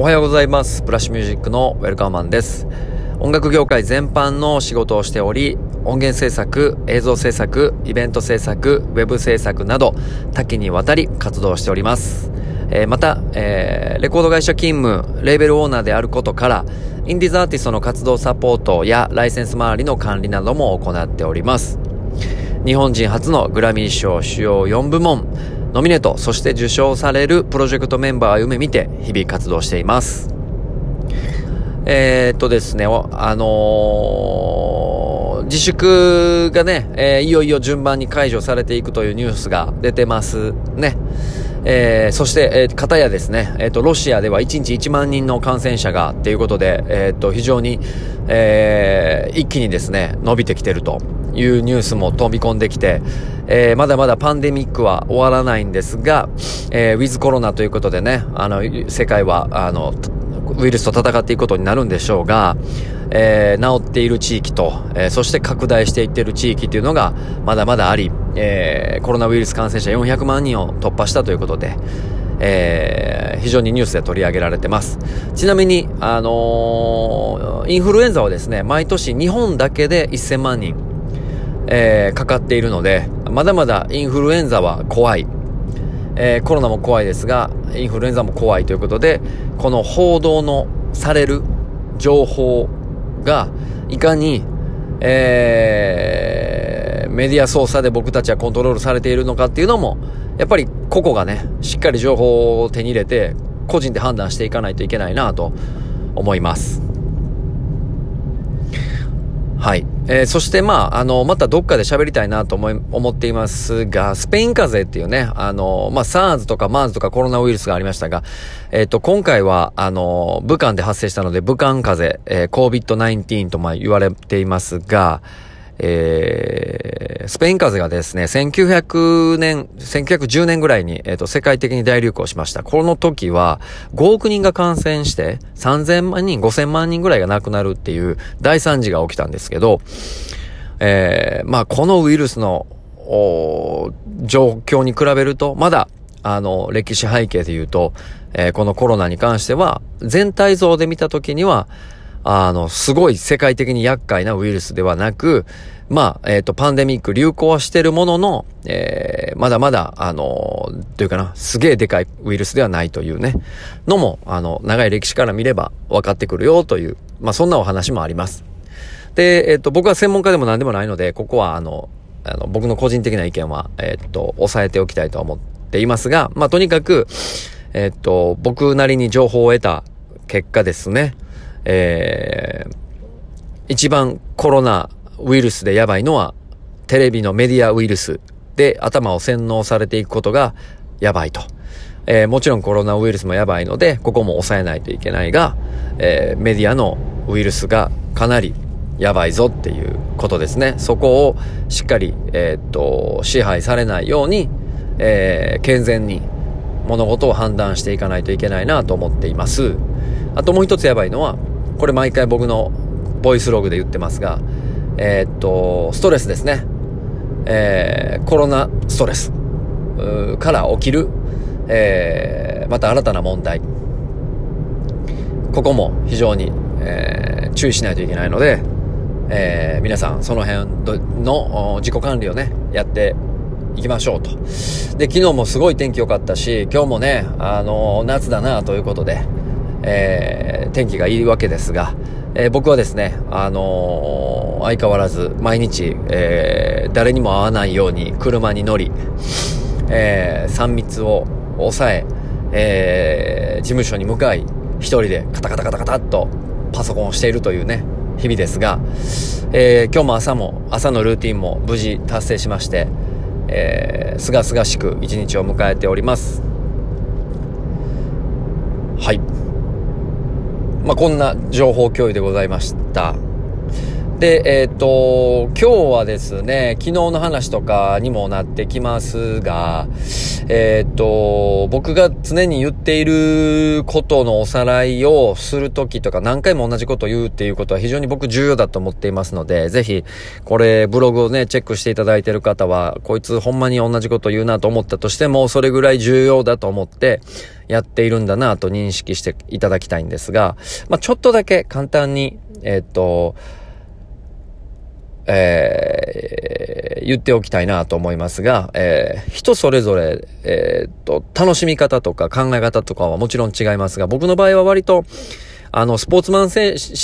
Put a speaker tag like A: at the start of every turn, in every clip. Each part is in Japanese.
A: おはようございます。ブラッシュミュージックのウェルカーマンです。音楽業界全般の仕事をしており、音源制作、映像制作、イベント制作、ウェブ制作など多岐にわたり活動しております。えー、また、えー、レコード会社勤務、レーベルオーナーであることから、インディーズアーティストの活動サポートやライセンス周りの管理なども行っております。日本人初のグラミー賞主要4部門、ノミネート、そして受賞されるプロジェクトメンバーを夢見て日々活動しています。えー、っとですね、あのー、自粛がね、えー、いよいよ順番に解除されていくというニュースが出てますね。えー、そして、えー、片やですね、えっ、ー、と、ロシアでは1日1万人の感染者がっていうことで、えっ、と、非常に、え一気にですね、伸びてきてるというニュースも飛び込んできて、えーまだまだパンデミックは終わらないんですが、えーウィズコロナということでね、あの、世界は、あの、ウイルスと戦っていくことになるんでしょうが、えー、治っている地域と、えー、そして拡大していっている地域というのがまだまだあり、えー、コロナウイルス感染者400万人を突破したということで、えー、非常にニュースで取り上げられてます。ちなみに、あのー、インフルエンザはですね、毎年日本だけで1000万人、えー、かかっているので、まだまだインフルエンザは怖い。えー、コロナも怖いですが、インフルエンザも怖いということで、この報道のされる情報が、いかに、えー、メディア操作で僕たちはコントロールされているのかっていうのも、やっぱり個々がね、しっかり情報を手に入れて、個人で判断していかないといけないなと思います。はい。えー、そしてまあ、あの、またどっかで喋りたいなと思い、思っていますが、スペイン風邪っていうね、あの、まあ、SARS とか MERS とかコロナウイルスがありましたが、えっ、ー、と、今回は、あの、武漢で発生したので、武漢風邪、えー、COVID-19 とまあ言われていますが、えー、スペイン風邪がですね、1900年、1910年ぐらいに、えっ、ー、と、世界的に大流行しました。この時は、5億人が感染して、3000万人、5000万人ぐらいが亡くなるっていう大惨事が起きたんですけど、えー、まあ、このウイルスの、状況に比べると、まだ、あの、歴史背景で言うと、えー、このコロナに関しては、全体像で見た時には、あの、すごい世界的に厄介なウイルスではなく、まあ、えっ、ー、と、パンデミック流行はしてるものの、えー、まだまだ、あの、というかな、すげえでかいウイルスではないというね、のも、あの、長い歴史から見れば分かってくるよという、まあ、そんなお話もあります。で、えっ、ー、と、僕は専門家でも何でもないので、ここは、あの、あの、僕の個人的な意見は、えっ、と、抑えておきたいと思っていますが、まあ、とにかく、えっ、と、僕なりに情報を得た結果ですね、えー、一番コロナウイルスでやばいのは、テレビのメディアウイルスで頭を洗脳されていくことがやばいと。えー、もちろんコロナウイルスもやばいので、ここも抑えないといけないが、えー、メディアのウイルスがかなりやばいぞっていうことですね。そこをしっかり、えー、っと、支配されないように、えー、健全に物事を判断していかないといけないなと思っています。あともう一つやばいのは、これ毎回僕のボイスログで言ってますが、えー、っと、ストレスですね。えー、コロナストレスから起きる、えー、また新たな問題。ここも非常に、えー、注意しないといけないので、えー、皆さんその辺の自己管理をね、やっていきましょうと。で、昨日もすごい天気良かったし、今日もね、あのー、夏だなということで、えー、天気がいいわけですが、えー、僕はですね、あのー、相変わらず毎日、えー、誰にも会わないように車に乗り、えー、3密を抑え、えー、事務所に向かい、一人でカタカタカタカタとパソコンをしているというね、日々ですが、えー、今日も朝も、朝のルーティンも無事達成しまして、え、すがすがしく一日を迎えております。はい。まあ、こんな情報共有でございました。で、えっ、ー、と、今日はですね、昨日の話とかにもなってきますが、えっ、ー、と、僕が常に言っていることのおさらいをするときとか何回も同じことを言うっていうことは非常に僕重要だと思っていますので、ぜひ、これブログをね、チェックしていただいている方は、こいつほんまに同じこと言うなと思ったとしても、それぐらい重要だと思って、やっているんだなと認識していただきたいんですが、まあ、ちょっとだけ簡単に、えっ、と、えー、言っておきたいなと思いますが、えー、人それぞれ、えー、っと、楽しみ方とか考え方とかはもちろん違いますが、僕の場合は割と、あの、スポーツマンシ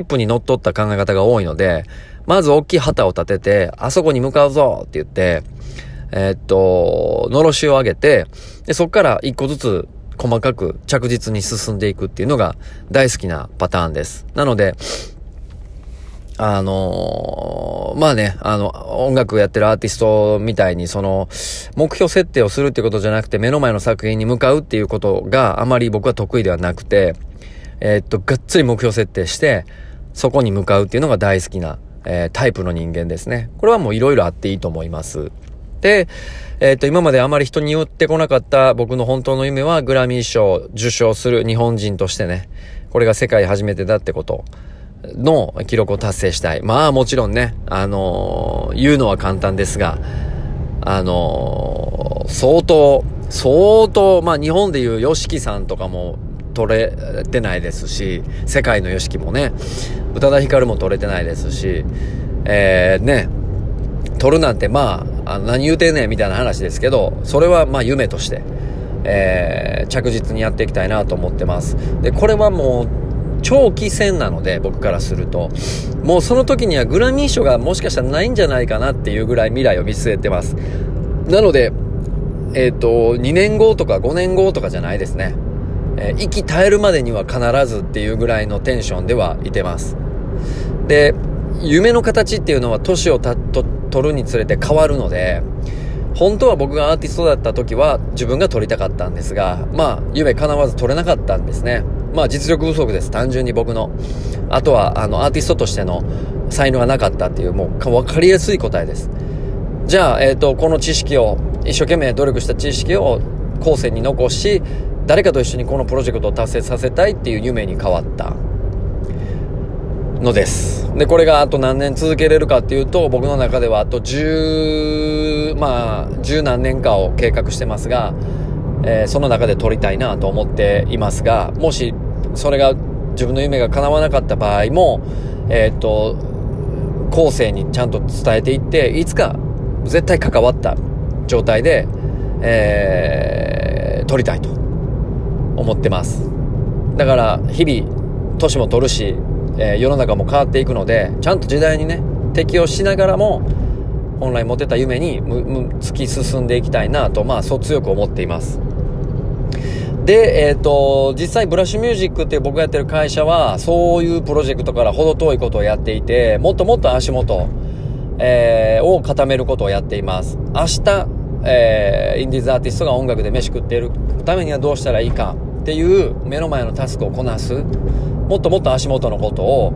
A: ップに乗っ取った考え方が多いので、まず大きい旗を立てて、あそこに向かうぞって言って、えー、っと、のろしを上げて、で、そこから一個ずつ細かく着実に進んでいくっていうのが大好きなパターンです。なので、あのー、まあね、あの、音楽やってるアーティストみたいに、その、目標設定をするってことじゃなくて、目の前の作品に向かうっていうことがあまり僕は得意ではなくて、えー、っと、がっつり目標設定して、そこに向かうっていうのが大好きな、えー、タイプの人間ですね。これはもういろいろあっていいと思います。で、えっ、と、今まであまり人に言ってこなかった僕の本当の夢はグラミー賞受賞する日本人としてね、これが世界初めてだってこと。の記録を達成したい。まあもちろんね、あのー、言うのは簡単ですが、あのー、相当、相当、まあ日本でいう yoshiki さんとかも取れてないですし、世界の yoshiki もね、宇多田ヒカルも取れてないですし、えー、ね、取るなんてまあ、あ何言うてんねんみたいな話ですけど、それはまあ夢として、えー、着実にやっていきたいなと思ってます。で、これはもう、長期戦なので、僕からすると。もうその時にはグラミー賞がもしかしたらないんじゃないかなっていうぐらい未来を見据えてます。なので、えっ、ー、と、2年後とか5年後とかじゃないですね。えー、息絶えるまでには必ずっていうぐらいのテンションではいてます。で、夢の形っていうのは年をたと取るにつれて変わるので、本当は僕がアーティストだった時は自分が撮りたかったんですが、まあ、夢叶わず撮れなかったんですね。まあ実力不足です。単純に僕の。あとは、あの、アーティストとしての才能がなかったっていう、もう分かりやすい答えです。じゃあ、えっ、ー、と、この知識を、一生懸命努力した知識を後世に残し、誰かと一緒にこのプロジェクトを達成させたいっていう夢に変わったのです。で、これがあと何年続けれるかっていうと、僕の中ではあと10、まあ、十何年かを計画してますが、えー、その中で撮りたいなと思っていますが、もしそれが自分の夢が叶わなかった場合も、えっ、と、後世にちゃんと伝えていって、いつか絶対関わった状態で、えー、撮りたいと思ってます。だから日々、年も取るし、えー、世の中も変わっていくので、ちゃんと時代にね、適応しながらも、本来持てた夢に突き進んでいきたいなと、まあ、そう強く思っています。で、えっ、ー、と、実際ブラッシュミュージックっていう僕がやってる会社は、そういうプロジェクトから程遠いことをやっていて、もっともっと足元、えー、を固めることをやっています。明日、えー、インディーズアーティストが音楽で飯食っているためにはどうしたらいいかっていう目の前のタスクをこなす。もっともっと足元のことを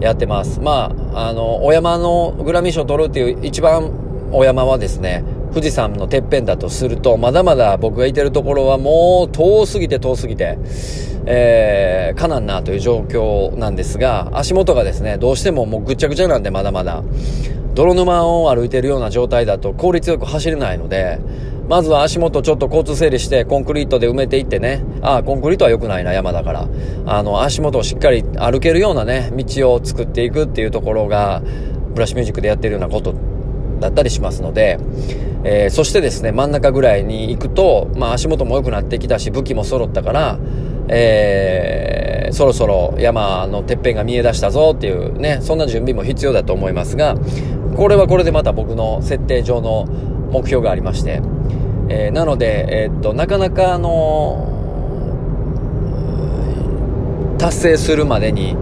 A: やってます。まあ、あの、お山のグラミー賞を取るっていう一番お山はですね、富士山のてっぺんだとすると、まだまだ僕がいてるところはもう遠すぎて遠すぎて、えー、かなんなという状況なんですが、足元がですね、どうしてももうぐっちゃぐちゃなんでまだまだ、泥沼を歩いてるような状態だと効率よく走れないので、まずは足元ちょっと交通整理してコンクリートで埋めていってね、ああ、コンクリートは良くないな、山だから。あの、足元をしっかり歩けるようなね、道を作っていくっていうところが、ブラッシュミュージックでやってるようなことだったりしますので、えー、そしてですね、真ん中ぐらいに行くと、まあ足元も良くなってきたし、武器も揃ったから、えー、そろそろ山のてっぺんが見え出したぞっていうね、そんな準備も必要だと思いますが、これはこれでまた僕の設定上の目標がありまして、えー、なので、えー、っと、なかなかあの達成するまでに、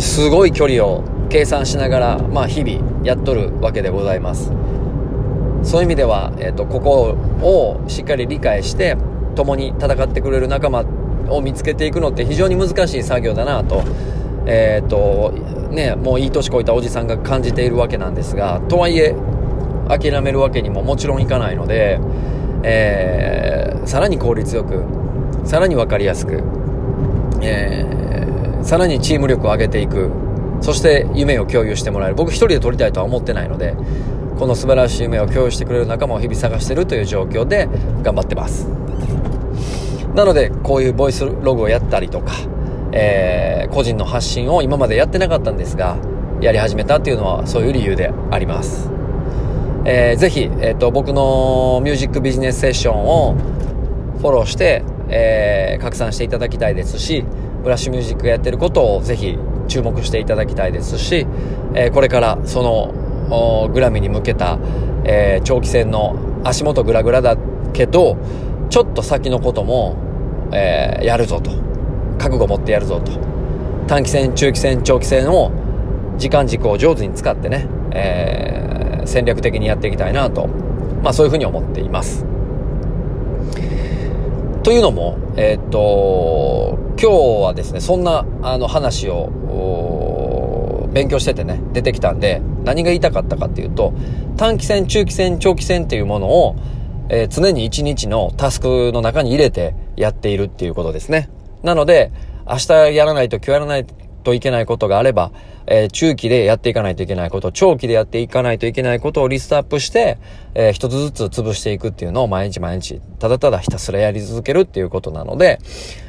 A: すごい距離を計算しながら、まあ日々やっとるわけでございます。そういう意味では、え、ー、と、ここをしっかり理解して、共に戦ってくれる仲間を見つけていくのって非常に難しい作業だなと、え、ー、と、ね、もういい年こいたおじさんが感じているわけなんですが、とはいえ、諦めるわけにももちろんいかないので、えー、さらに効率よく、さらに分かりやすく、えー、さらにチーム力を上げていく、そして夢を共有してもらえる。僕一人で撮りたいとは思ってないので、この素晴らしい夢を共有してくれる仲間を日々探してるという状況で頑張ってます。なので、こういうボイスログをやったりとか、えー、個人の発信を今までやってなかったんですが、やり始めたっていうのはそういう理由であります。えー、ぜひ、えっ、ー、と、僕のミュージックビジネスセッションをフォローして、えー、拡散していただきたいですし、ブラッシュミュージックやってることをぜひ注目していただきたいですし、えー、これからそのグラミーに向けた、えー、長期戦の足元グラグラだけど、ちょっと先のことも、えー、やるぞと。覚悟持ってやるぞと。短期戦、中期戦、長期戦を時間軸を上手に使ってね、えー、戦略的にやっていきたいなと。まあそういうふうに思っています。というのも、えー、っと、今日はですね、そんな、あの話を、勉強しててね、出てきたんで、何が言いたかったかっていうと、短期戦、中期戦、長期戦っていうものを、えー、常に一日のタスクの中に入れてやっているっていうことですね。なので、明日やらないと今日やらないといけないことがあれば、えー、中期でやっていかないといけないこと、長期でやっていかないといけないことをリストアップして、えー、一つずつ潰していくっていうのを毎日毎日、ただただひたすらやり続けるっていうことなので、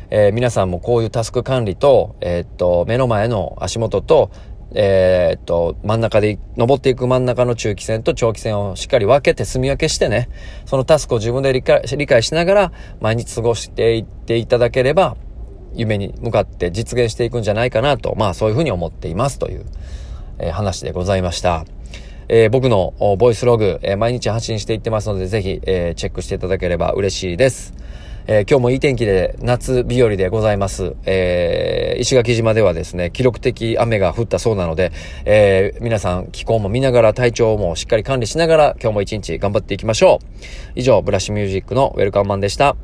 A: えー、皆さんもこういうタスク管理と、えー、っと、目の前の足元と、えー、っと、真ん中で、登っていく真ん中の中期線と長期線をしっかり分けて住み分けしてね、そのタスクを自分で理解理解しながら、毎日過ごしていっていただければ、夢に向かって実現していくんじゃないかなと、まあそういうふうに思っていますという、えー、話でございました。えー、僕のボイスログ、えー、毎日発信していってますので、ぜひ、えー、チェックしていただければ嬉しいです。え今日もいい天気で夏日和でございます。えー石垣島ではですね、記録的雨が降ったそうなので、え皆さん気候も見ながら体調もしっかり管理しながら今日も一日頑張っていきましょう。以上、ブラッシュミュージックのウェルカムマンでした。